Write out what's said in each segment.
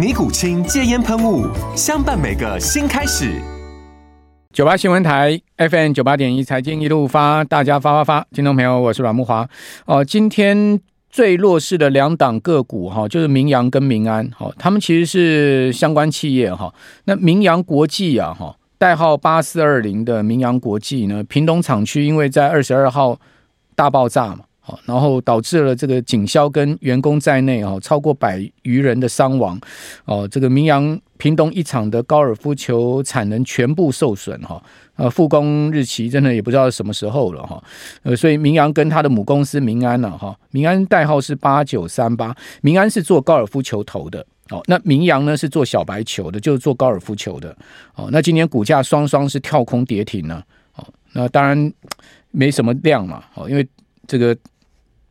尼古清戒烟喷雾，相伴每个新开始。九八新闻台 FM 九八点一，财经一路发，大家发发发。听众朋友，我是阮慕华。哦，今天最弱势的两档个股哈，就是明扬跟明安。哈，他们其实是相关企业哈。那明扬国际啊，哈，代号八四二零的明扬国际呢，屏东厂区因为在二十二号大爆炸嘛。然后导致了这个警消跟员工在内啊，超过百余人的伤亡。哦，这个明扬屏东一厂的高尔夫球产能全部受损哈。呃，复工日期真的也不知道什么时候了哈。呃，所以明扬跟他的母公司明安呢，哈，明安代号是八九三八，明安是做高尔夫球头的。哦，那明扬呢是做小白球的，就是做高尔夫球的。哦，那今年股价双双是跳空跌停呢。哦，那当然没什么量嘛。哦，因为这个。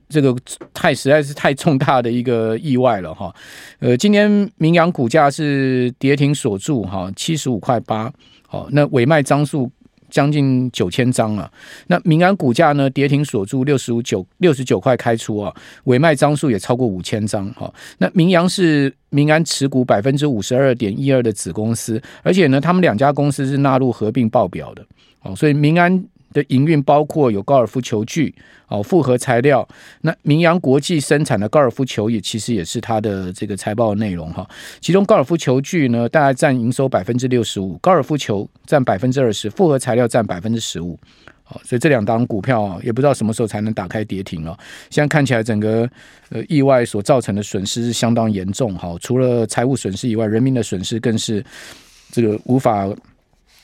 这个太实在是太重大的一个意外了哈，呃，今天明扬股价是跌停锁住哈，七十五块八，好，那委卖张数将近九千张了，那明安股价呢跌停锁住六十五九六十九块开出啊，委卖张数也超过五千张哈，那明扬是明安持股百分之五十二点一二的子公司，而且呢，他们两家公司是纳入合并报表的，哦，所以明安。的营运包括有高尔夫球具哦，复合材料。那明扬国际生产的高尔夫球也其实也是它的这个财报内容哈。其中高尔夫球具呢，大概占营收百分之六十五，高尔夫球占百分之二十，复合材料占百分之十五。好，所以这两档股票，也不知道什么时候才能打开跌停了。现在看起来，整个呃意外所造成的损失是相当严重哈。除了财务损失以外，人民的损失更是这个无法。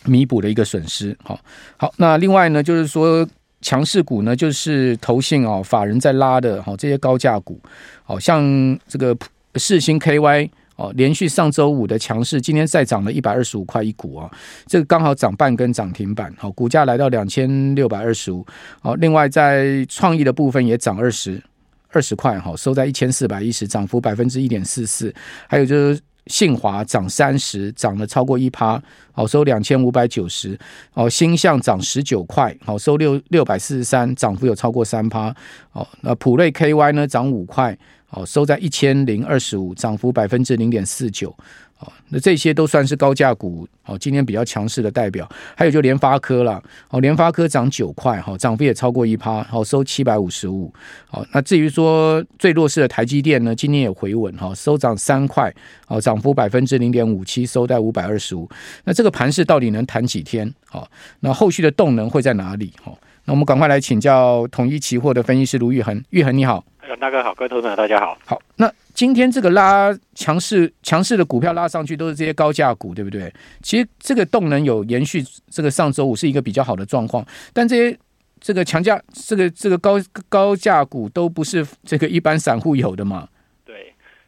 弥补的一个损失，好，好，那另外呢，就是说强势股呢，就是投信哦，法人在拉的，好，这些高价股，好像这个世星 KY 哦，连续上周五的强势，今天再涨了一百二十五块一股啊，这个刚好涨半根涨停板，好，股价来到两千六百二十五，好，另外在创意的部分也涨二十二十块，好，收在一千四百一十，涨幅百分之一点四四，还有就是。信华涨三十，涨了超过一趴，好收两千五百九十。哦，新象涨十九块，好收六六百四十三，涨幅有超过三趴。哦，那普瑞 KY 呢涨五块，好收在一千零二十五，涨幅百分之零点四九。哦，那这些都算是高价股，哦，今天比较强势的代表，还有就联发科了，哦，联发科涨九块，哈，涨幅也超过一趴，好收七百五十五，好，那至于说最弱势的台积电呢，今天也回稳，哈，收涨三块，好，涨幅百分之零点五七，收在五百二十五，那这个盘势到底能弹几天？好，那后续的动能会在哪里？好，那我们赶快来请教统一期货的分析师卢玉恒，玉恒你好。大哥好，各位投资者大家好。好，那今天这个拉强势强势的股票拉上去，都是这些高价股，对不对？其实这个动能有延续，这个上周五是一个比较好的状况，但这些这个强价、这个这个高高价股都不是这个一般散户有的嘛。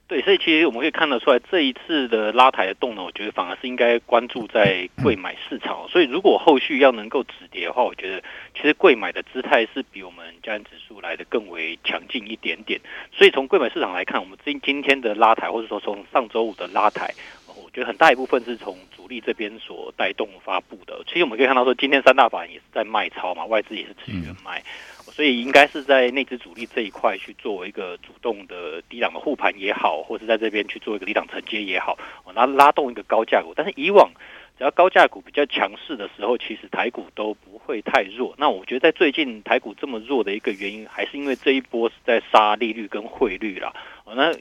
对，所以其实我们可以看得出来，这一次的拉抬的动能，我觉得反而是应该关注在贵买市场。所以如果后续要能够止跌的话，我觉得其实贵买的姿态是比我们加权指数来的更为强劲一点点。所以从贵买市场来看，我们今今天的拉抬，或者说从上周五的拉抬，我觉得很大一部分是从主力这边所带动发布的。其实我们可以看到说，今天三大法人也是在卖超嘛，外资也是持续的卖。所以应该是在内资主力这一块去做一个主动的低档的护盘也好，或是在这边去做一个低档承接也好，我拉动一个高价股。但是以往只要高价股比较强势的时候，其实台股都不会太弱。那我觉得在最近台股这么弱的一个原因，还是因为这一波是在杀利率跟汇率啦。那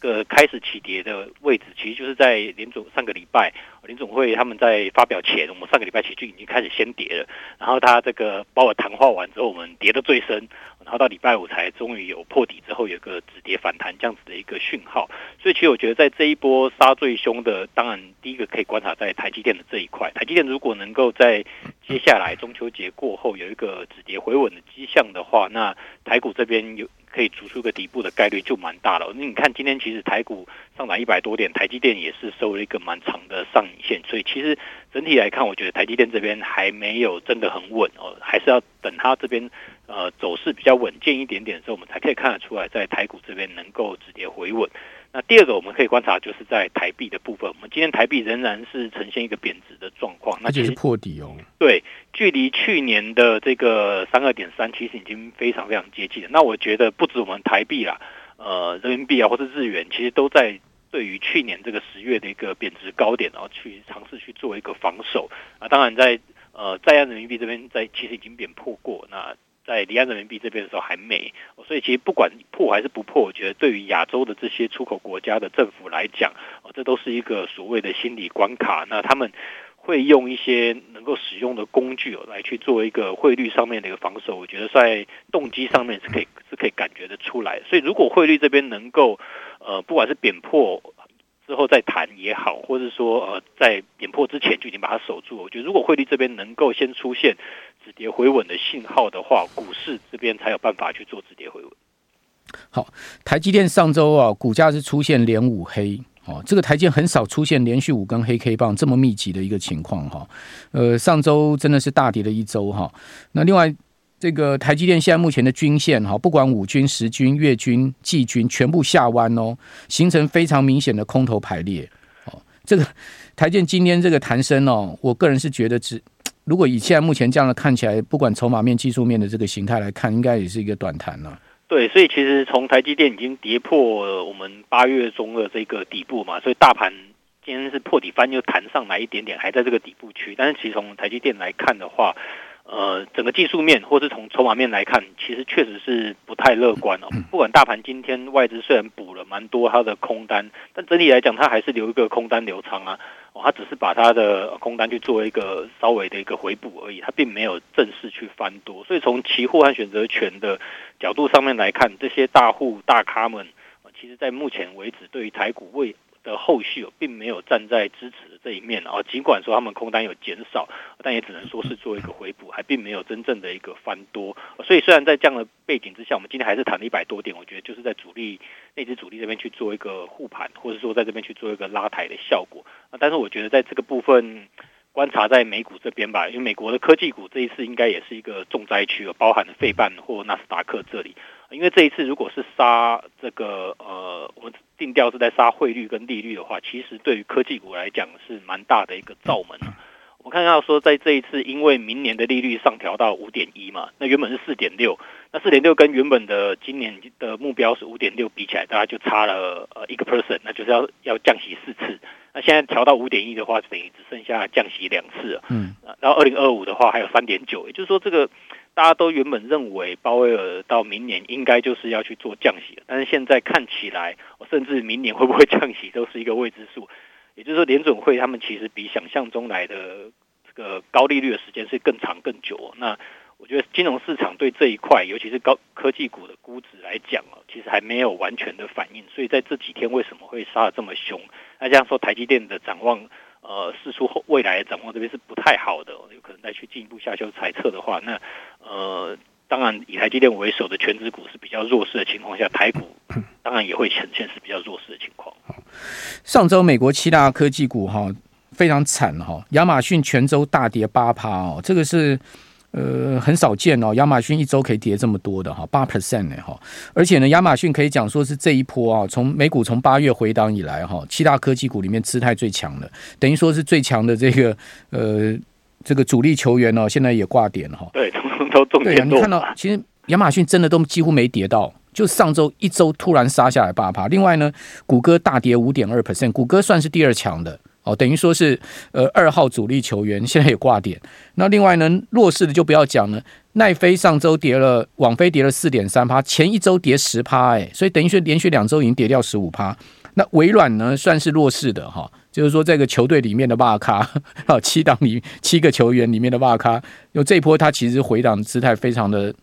个开始起跌的位置，其实就是在联总上个礼拜联总会他们在发表前，我们上个礼拜起就已经开始先跌了。然后他这个把我谈话完之后，我们跌得最深，然后到礼拜五才终于有破底之后有个止跌反弹这样子的一个讯号。所以其实我觉得在这一波杀最凶的，当然第一个可以观察在台积电的这一块。台积电如果能够在接下来中秋节过后有一个止跌回稳的迹象的话，那台股这边有。可以逐出个底部的概率就蛮大了。那你看今天其实台股上涨一百多点，台积电也是收了一个蛮长的上影线，所以其实整体来看，我觉得台积电这边还没有真的很稳哦，还是要等它这边呃走势比较稳健一点点的时候，我们才可以看得出来在台股这边能够直接回稳。那第二个我们可以观察，就是在台币的部分，我们今天台币仍然是呈现一个贬值的状况，那就是破底哦。对，距离去年的这个三二点三，其实已经非常非常接近了。那我觉得不止我们台币啦，呃，人民币啊，或是日元，其实都在对于去年这个十月的一个贬值高点，然后去尝试去做一个防守啊。当然在呃在岸人民币这边，在其实已经贬破过那。在离岸人民币这边的时候还没，所以其实不管破还是不破，我觉得对于亚洲的这些出口国家的政府来讲，哦，这都是一个所谓的心理关卡。那他们会用一些能够使用的工具，来去做一个汇率上面的一个防守。我觉得在动机上面是可以是可以感觉得出来。所以如果汇率这边能够，呃，不管是贬破。之后再谈也好，或者说呃，在贬破之前就已经把它守住。我觉得如果汇率这边能够先出现止跌回稳的信号的话，股市这边才有办法去做止跌回稳。好，台积电上周啊，股价是出现连五黑哦，这个台积电很少出现连续五根黑 K 棒这么密集的一个情况哈。呃，上周真的是大跌了一周哈。那另外。这个台积电现在目前的均线哈，不管五均、十均、月均、季均，全部下弯哦，形成非常明显的空头排列。哦，这个台积电今天这个弹升哦，我个人是觉得只，如果以现在目前这样的看起来，不管筹码面、技术面的这个形态来看，应该也是一个短弹了。对，所以其实从台积电已经跌破我们八月中的这个底部嘛，所以大盘今天是破底翻又弹上来一点点，还在这个底部区。但是其实从台积电来看的话，呃，整个技术面或是从筹码面来看，其实确实是不太乐观哦。不管大盘今天外资虽然补了蛮多它的空单，但整体来讲，它还是留一个空单留仓啊。哦，它只是把它的空单去做一个稍微的一个回补而已，它并没有正式去翻多。所以从期货和选择权的角度上面来看，这些大户大咖们，其实在目前为止对于台股未的后续并没有站在支持的这一面啊，尽管说他们空单有减少，但也只能说是做一个回补，还并没有真正的一个翻多。所以虽然在这样的背景之下，我们今天还是弹了一百多点，我觉得就是在主力那支主力这边去做一个护盘，或者说在这边去做一个拉抬的效果。但是我觉得在这个部分观察在美股这边吧，因为美国的科技股这一次应该也是一个重灾区，包含了费半或纳斯达克这里。因为这一次如果是杀这个呃，我们定调是在杀汇率跟利率的话，其实对于科技股来讲是蛮大的一个罩门。我们看到说，在这一次因为明年的利率上调到五点一嘛，那原本是四点六，那四点六跟原本的今年的目标是五点六比起来，大概就差了呃一个 percent，那就是要要降息四次。那现在调到五点一的话，等于只剩下降息两次了。嗯，然后二零二五的话还有三点九，也就是说这个。大家都原本认为鲍威尔到明年应该就是要去做降息，但是现在看起来，甚至明年会不会降息都是一个未知数。也就是说，联准会他们其实比想象中来的这个高利率的时间是更长更久。那我觉得金融市场对这一块，尤其是高科技股的估值来讲其实还没有完全的反应。所以在这几天为什么会杀得这么凶？那这样说，台积电的展望。呃，释出后未来的展望这边是不太好的，有可能再去进一步下修猜测的话，那呃，当然以台积电为首的权值股是比较弱势的情况下，台股当然也会呈现是比较弱势的情况。上周美国七大科技股哈非常惨哈，亚马逊全州大跌八趴哦，这个是。呃，很少见哦，亚马逊一周可以跌这么多的哈，八 percent 呢哈，而且呢，亚马逊可以讲说是这一波啊，从美股从八月回档以来哈，七大科技股里面姿态最强的，等于说是最强的这个呃这个主力球员哦，现在也挂点哈。对，都都对啊，你看到其实亚马逊真的都几乎没跌到，就上周一周突然杀下来八趴。另外呢，谷歌大跌五点二 percent，谷歌算是第二强的。哦，等于说是呃二号主力球员现在也挂点。那另外呢，弱势的就不要讲了。奈飞上周跌了，网飞跌了四点三趴，前一周跌十趴，哎，所以等于说连续两周已经跌掉十五趴。那微软呢，算是弱势的哈，就是说这个球队里面的大咖，啊，七档里七个球员里面的大咖，因为这一波它其实回档姿态非常的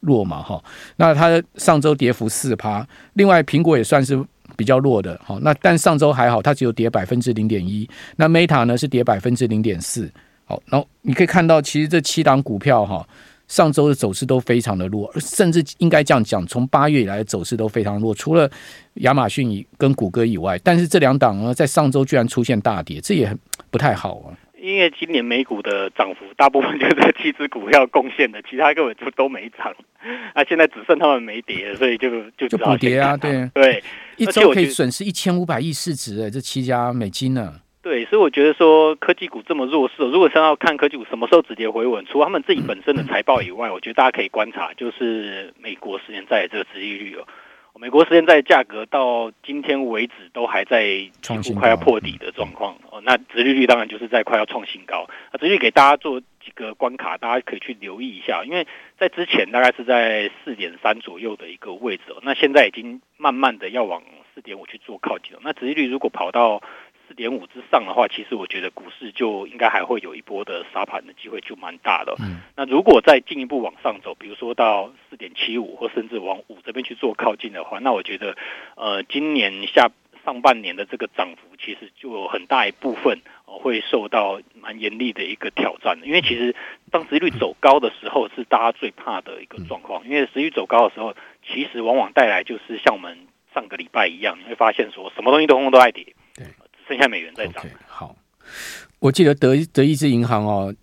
弱嘛，哈。那它上周跌幅四趴，另外苹果也算是比较弱的，哈。那但上周还好，它只有跌百分之零点一。那 Meta 呢是跌百分之零点四，好，然后你可以看到，其实这七档股票哈。上周的走势都非常的弱，甚至应该这样讲，从八月以来的走势都非常弱。除了亚马逊跟谷歌以外，但是这两档呢，在上周居然出现大跌，这也很不太好啊。因为今年美股的涨幅大部分就是这七只股票贡献的，其他根本就都没涨。啊现在只剩他们没跌，所以就就就补跌啊，对对，一周可以损失一千五百亿市值哎，这七家美金呢。对，所以我觉得说科技股这么弱势，如果是要看科技股什么时候止跌回稳，除了他们自己本身的财报以外，我觉得大家可以观察，就是美国十年债这个殖利率哦，美国时间债价格到今天为止都还在几乎快要破底的状况哦，那殖利率当然就是在快要创新高。那殖利率给大家做几个关卡，大家可以去留意一下，因为在之前大概是在四点三左右的一个位置哦，那现在已经慢慢的要往四点五去做靠近了。那殖利率如果跑到四点五之上的话，其实我觉得股市就应该还会有一波的杀盘的机会，就蛮大的。嗯，那如果再进一步往上走，比如说到四点七五，或甚至往五这边去做靠近的话，那我觉得，呃，今年下上半年的这个涨幅，其实就有很大一部分会受到蛮严厉的一个挑战的。因为其实当殖利率走高的时候，是大家最怕的一个状况。因为殖利率走高的时候，其实往往带来就是像我们上个礼拜一样，你会发现说什么东西都通通都在跌。剩下美元在涨。好，我记得德德意志银行哦，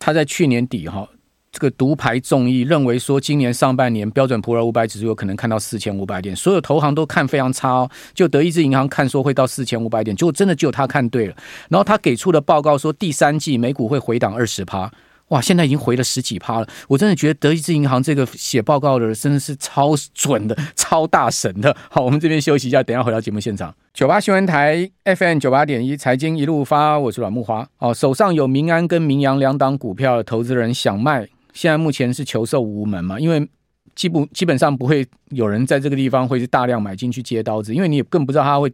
他在去年底哈、哦，这个独排众议，认为说今年上半年标准普尔五百指数有可能看到四千五百点，所有投行都看非常差哦，就德意志银行看说会到四千五百点，结果真的就他看对了。然后他给出的报告说，第三季美股会回档二十趴。哇，现在已经回了十几趴了，我真的觉得德意志银行这个写报告的人真的是超准的、超大神的。好，我们这边休息一下，等下回到节目现场。九八新闻台 FM 九八点一财经一路发，我是阮木花。哦，手上有民安跟民阳两档股票的投资人想卖，现在目前是求售无门嘛？因为基本基本上不会有人在这个地方会是大量买进去接刀子，因为你也更不知道它会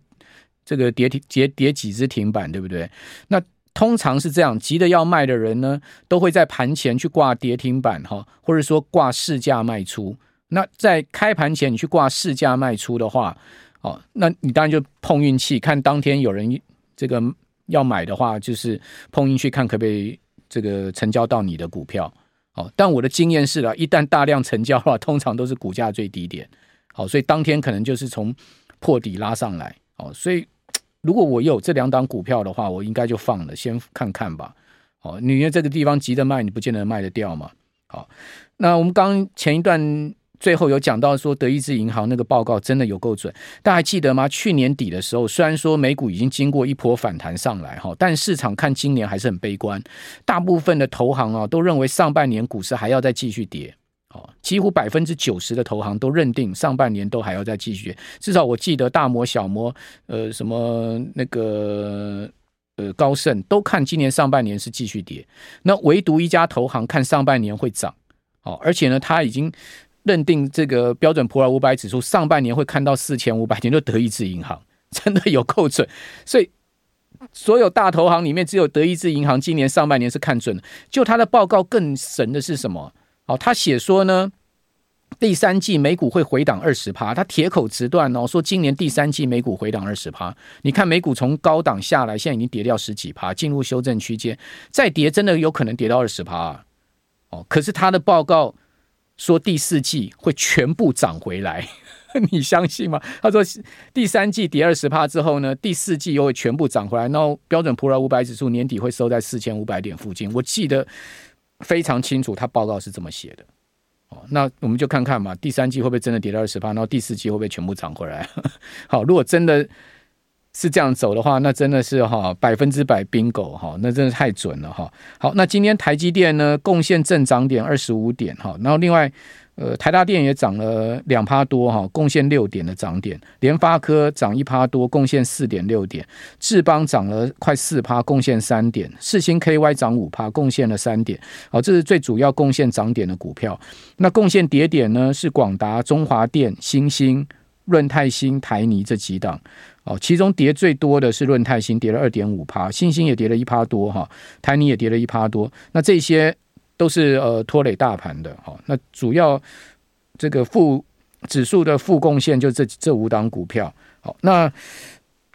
这个跌停跌跌几只停板，对不对？那。通常是这样，急着要卖的人呢，都会在盘前去挂跌停板哈，或者说挂市价卖出。那在开盘前你去挂市价卖出的话，哦，那你当然就碰运气，看当天有人这个要买的话，就是碰运气看可不可以这个成交到你的股票。哦，但我的经验是了，一旦大量成交的话，通常都是股价最低点。好，所以当天可能就是从破底拉上来。哦，所以。如果我有这两档股票的话，我应该就放了，先看看吧。哦，你因为这个地方急着卖，你不见得卖得掉嘛。好，那我们刚前一段最后有讲到说，德意志银行那个报告真的有够准，大家还记得吗？去年底的时候，虽然说美股已经经过一波反弹上来哈，但市场看今年还是很悲观，大部分的投行啊都认为上半年股市还要再继续跌。几乎百分之九十的投行都认定上半年都还要再继续，至少我记得大摩、小摩，呃，什么那个呃高盛都看今年上半年是继续跌，那唯独一家投行看上半年会涨，哦，而且呢，他已经认定这个标准普尔五百指数上半年会看到四千五百点，就德意志银行真的有够准，所以所有大投行里面只有德意志银行今年上半年是看准的，就他的报告更神的是什么？哦，他写说呢，第三季美股会回档二十趴，他铁口直断哦，说今年第三季美股回档二十趴。你看美股从高档下来，现在已经跌掉十几趴，进入修正区间，再跌真的有可能跌到二十趴啊。哦，可是他的报告说第四季会全部涨回来，你相信吗？他说第三季跌二十趴之后呢，第四季又会全部涨回来，然后标准普尔五百指数年底会收在四千五百点附近。我记得。非常清楚，他报告是这么写的，哦，那我们就看看嘛，第三季会不会真的跌到二十趴，然后第四季会不会全部涨回来？好，如果真的是这样走的话，那真的是哈百分之百 bingo 哈，那真的太准了哈。好，那今天台积电呢贡献正涨点二十五点哈，然后另外呃，台达电也涨了两趴多哈，贡献六点的涨点。联发科涨一趴多，贡献四点六点。智邦涨了快四趴，贡献三点。四星 KY 涨五趴，贡献了三点。好，这是最主要贡献涨点的股票。那贡献跌点呢？是广达、中华电、新兴、润泰新、台泥这几档。哦，其中跌最多的是润泰新，跌了二点五趴，欣兴也跌了一趴多哈，台泥也跌了一趴多。那这些。都是呃拖累大盘的，好，那主要这个负指数的负贡献就这这五档股票，好，那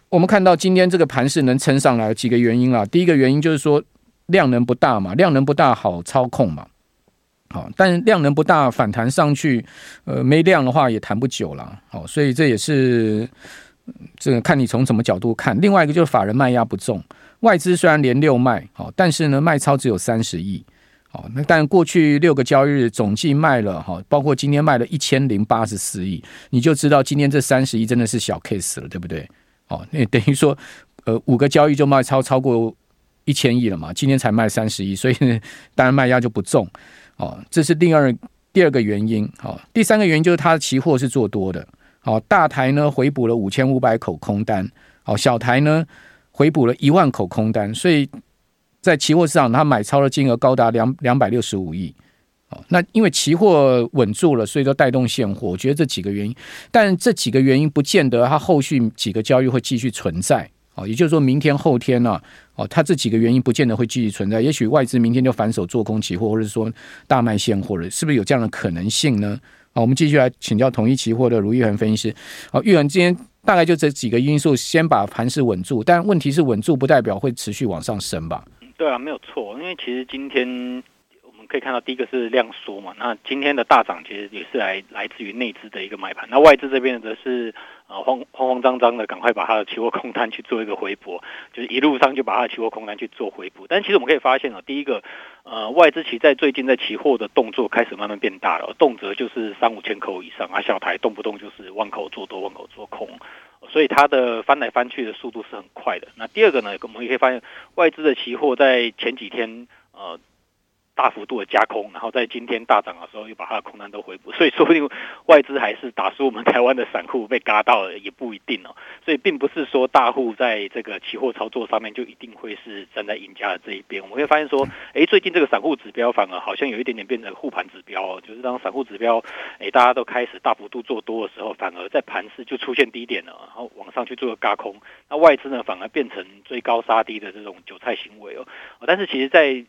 我们看到今天这个盘势能撑上来，几个原因啊，第一个原因就是说量能不大嘛，量能不大好操控嘛，好，但量能不大反弹上去，呃，没量的话也弹不久了，好，所以这也是这个看你从什么角度看。另外一个就是法人卖压不重，外资虽然连六卖，好，但是呢卖超只有三十亿。哦那但过去六个交易日总计卖了哈，包括今天卖了一千零八十四亿，你就知道今天这三十亿真的是小 case 了，对不对？哦，那等于说，呃，五个交易就卖超超过一千亿了嘛，今天才卖三十亿，所以 当然卖压就不重。哦，这是第二第二个原因。哦，第三个原因就是它的期货是做多的。哦，大台呢回补了五千五百口空单，哦，小台呢回补了一万口空单，所以。在期货市场，他买超的金额高达两两百六十五亿，哦，那因为期货稳住了，所以说带动现货。我觉得这几个原因，但这几个原因不见得它后续几个交易会继续存在，哦，也就是说明天后天呢，哦，它这几个原因不见得会继续存在。也许外资明天就反手做空期货，或者说大卖现货了，是不是有这样的可能性呢？好，我们继续来请教统一期货的卢昱衡分析师。好，玉恒今天大概就这几个因素，先把盘势稳住，但问题是稳住不代表会持续往上升吧？对啊，没有错，因为其实今天可以看到，第一个是量缩嘛，那今天的大涨其实也是来来自于内资的一个买盘，那外资这边则是呃慌慌慌张张的，赶快把它的期货空单去做一个回补，就是一路上就把它的期货空单去做回补。但其实我们可以发现啊，第一个呃外资其在最近在期货的动作开始慢慢变大了，动辄就是三五千口以上啊，小台动不动就是万口做多，万口做空。所以它的翻来翻去的速度是很快的。那第二个呢，我们也可以发现，外资的期货在前几天呃大幅度的加空，然后在今天大涨的时候又把它的空单都回补。所以说不定外资还是打输我们台湾的散户被嘎到了，也不一定哦。所以并不是说大户在这个期货操作上面就一定会是站在赢家的这一边。我们会发现说，哎，最近这个散户指标反而好像有一点点变成护盘指标哦，就是当散户指标哎大家都开始大幅度做多的时候，反而在盘势就出现低点了，然后往上去做个嘎空。那外资呢，反而变成追高杀低的这种韭菜行为哦。但是其实，在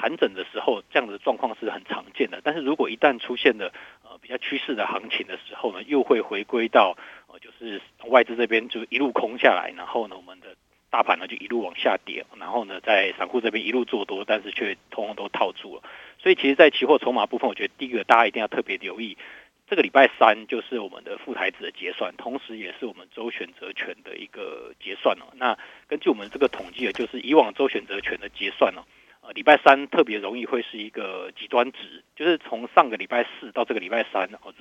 盘整的时候，这样的状况是很常见的。但是如果一旦出现了呃比较趋势的行情的时候呢，又会回归到呃就是外资这边就一路空下来，然后呢我们的大盘呢就一路往下跌，然后呢在散户这边一路做多，但是却通通都套住了。所以其实，在期货筹码部分，我觉得第一个大家一定要特别留意，这个礼拜三就是我们的富台指的结算，同时也是我们周选择权的一个结算了。那根据我们这个统计的，就是以往周选择权的结算哦。呃，礼拜三特别容易会是一个极端值，就是从上个礼拜四到这个礼拜三，哦，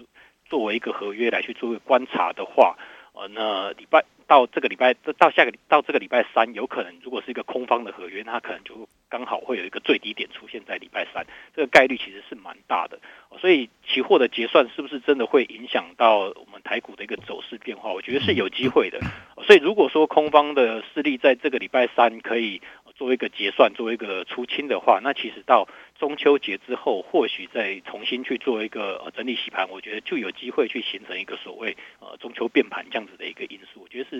作为一个合约来去做观察的话，呃，那礼拜到这个礼拜到下个到这个礼拜三，有可能如果是一个空方的合约，它可能就刚好会有一个最低点出现在礼拜三，这个概率其实是蛮大的。所以期货的结算是不是真的会影响到我们台股的一个走势变化？我觉得是有机会的。所以如果说空方的势力在这个礼拜三可以。做一个结算，做一个出清的话，那其实到中秋节之后，或许再重新去做一个整理洗盘，我觉得就有机会去形成一个所谓呃中秋变盘这样子的一个因素。我觉得是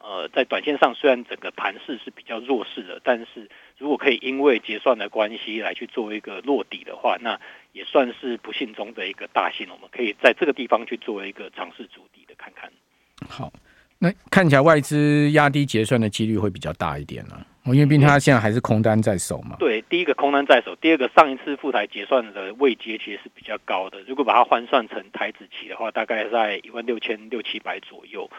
呃在短线上，虽然整个盘势是比较弱势的，但是如果可以因为结算的关系来去做一个落底的话，那也算是不幸中的一个大幸。我们可以在这个地方去做一个尝试筑底的看看。好，那看起来外资压低结算的几率会比较大一点呢、啊。因为毕竟他现在还是空单在手嘛。对，第一个空单在手，第二个上一次赴台结算的位阶其实是比较高的。如果把它换算成台子期的话，大概在一万六千六七百左右。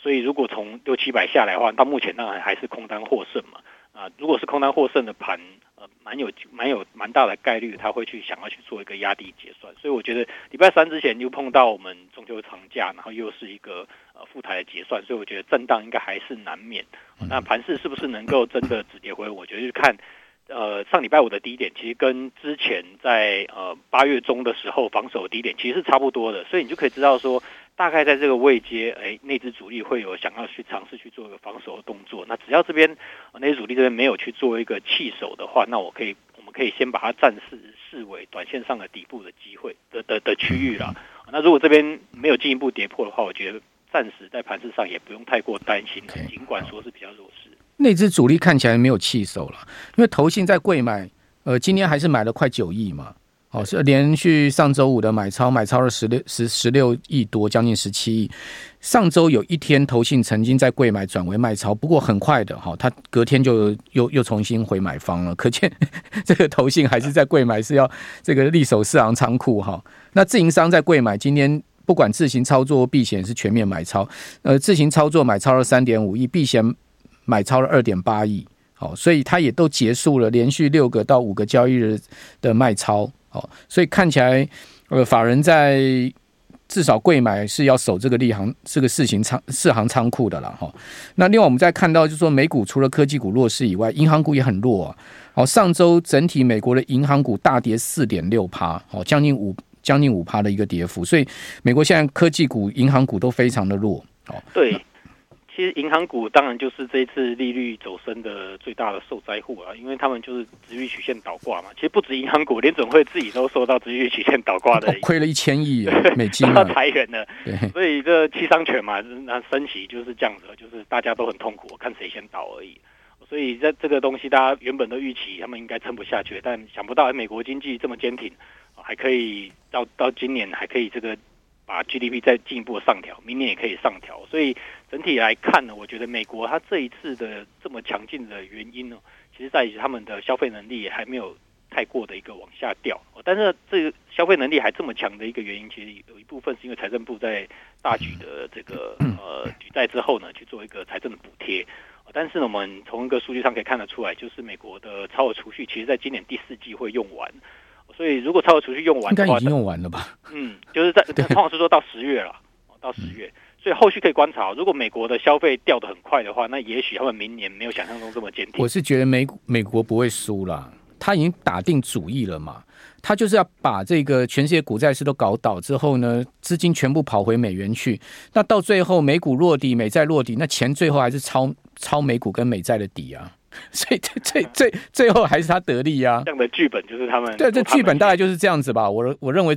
所以如果从六七百下来的话，到目前当然还是空单获胜嘛。啊，如果是空单获胜的盘，呃，蛮有蛮有蛮大的概率他会去想要去做一个压低结算。所以我觉得礼拜三之前又碰到我们中秋长假，然后又是一个。呃，复台的结算，所以我觉得震荡应该还是难免。那盘势是不是能够真的止跌回？我觉得就看呃上礼拜五的低点，其实跟之前在呃八月中的时候防守低点其实是差不多的，所以你就可以知道说，大概在这个位阶，哎，内资主力会有想要去尝试去做一个防守的动作。那只要这边内资主力这边没有去做一个弃守的话，那我可以我们可以先把它暂时视为短线上的底部的机会的的的区域了。那如果这边没有进一步跌破的话，我觉得暂时在盘势上也不用太过担心，尽管说是比较弱势。内资主力看起来没有弃守了，因为投信在贵买，呃，今天还是买了快九亿嘛。哦，是连续上周五的买超，买超了十六十十六亿多，将近十七亿。上周有一天，投信曾经在柜买转为卖超，不过很快的哈，他隔天就又又重新回买方了。可见 这个投信还是在柜买，是要这个力守四行仓库哈。那自营商在柜买，今天不管自行操作避险是全面买超，呃，自行操作买超了三点五亿，避险买超了二点八亿。好，所以他也都结束了连续六个到五个交易日的卖超。哦，所以看起来，呃，法人在至少柜买是要守这个利行这个四行仓四行仓库的了哈。那另外我们再看到，就是说美股除了科技股弱势以外，银行股也很弱啊。好，上周整体美国的银行股大跌四点六趴，哦，将近五将近五趴的一个跌幅。所以美国现在科技股、银行股都非常的弱。哦，对。其实银行股当然就是这一次利率走升的最大的受灾户啊，因为他们就是殖利率曲线倒挂嘛。其实不止银行股，联准会自己都受到殖利率曲线倒挂的，亏了一千亿美金啊，裁员了。所以这七伤拳嘛，那升息就是这样子，就是大家都很痛苦，看谁先倒而已。所以在这个东西，大家原本都预期他们应该撑不下去，但想不到美国经济这么坚挺，还可以到到今年还可以这个。把 GDP 再进一步的上调，明年也可以上调，所以整体来看呢，我觉得美国它这一次的这么强劲的原因呢，其实在于他们的消费能力也还没有太过的一个往下掉。但是这个消费能力还这么强的一个原因，其实有一部分是因为财政部在大举的这个 呃举债之后呢，去做一个财政的补贴。但是呢，我们从一个数据上可以看得出来，就是美国的超额储蓄，其实在今年第四季会用完。所以，如果超额储蓄用完的话，应该已经用完了吧？嗯，就是在 通常是说到十月了，到十月，所以后续可以观察。如果美国的消费掉的很快的话，那也许他们明年没有想象中这么坚定。我是觉得美美国不会输了，他已经打定主意了嘛。他就是要把这个全世界股债市都搞倒之后呢，资金全部跑回美元去。那到最后美股落地，美债落地，那钱最后还是抄抄美股跟美债的底啊。所以最最最最后还是他得利呀，这样的剧本就是他们。对，这剧本大概就是这样子吧。我我认为。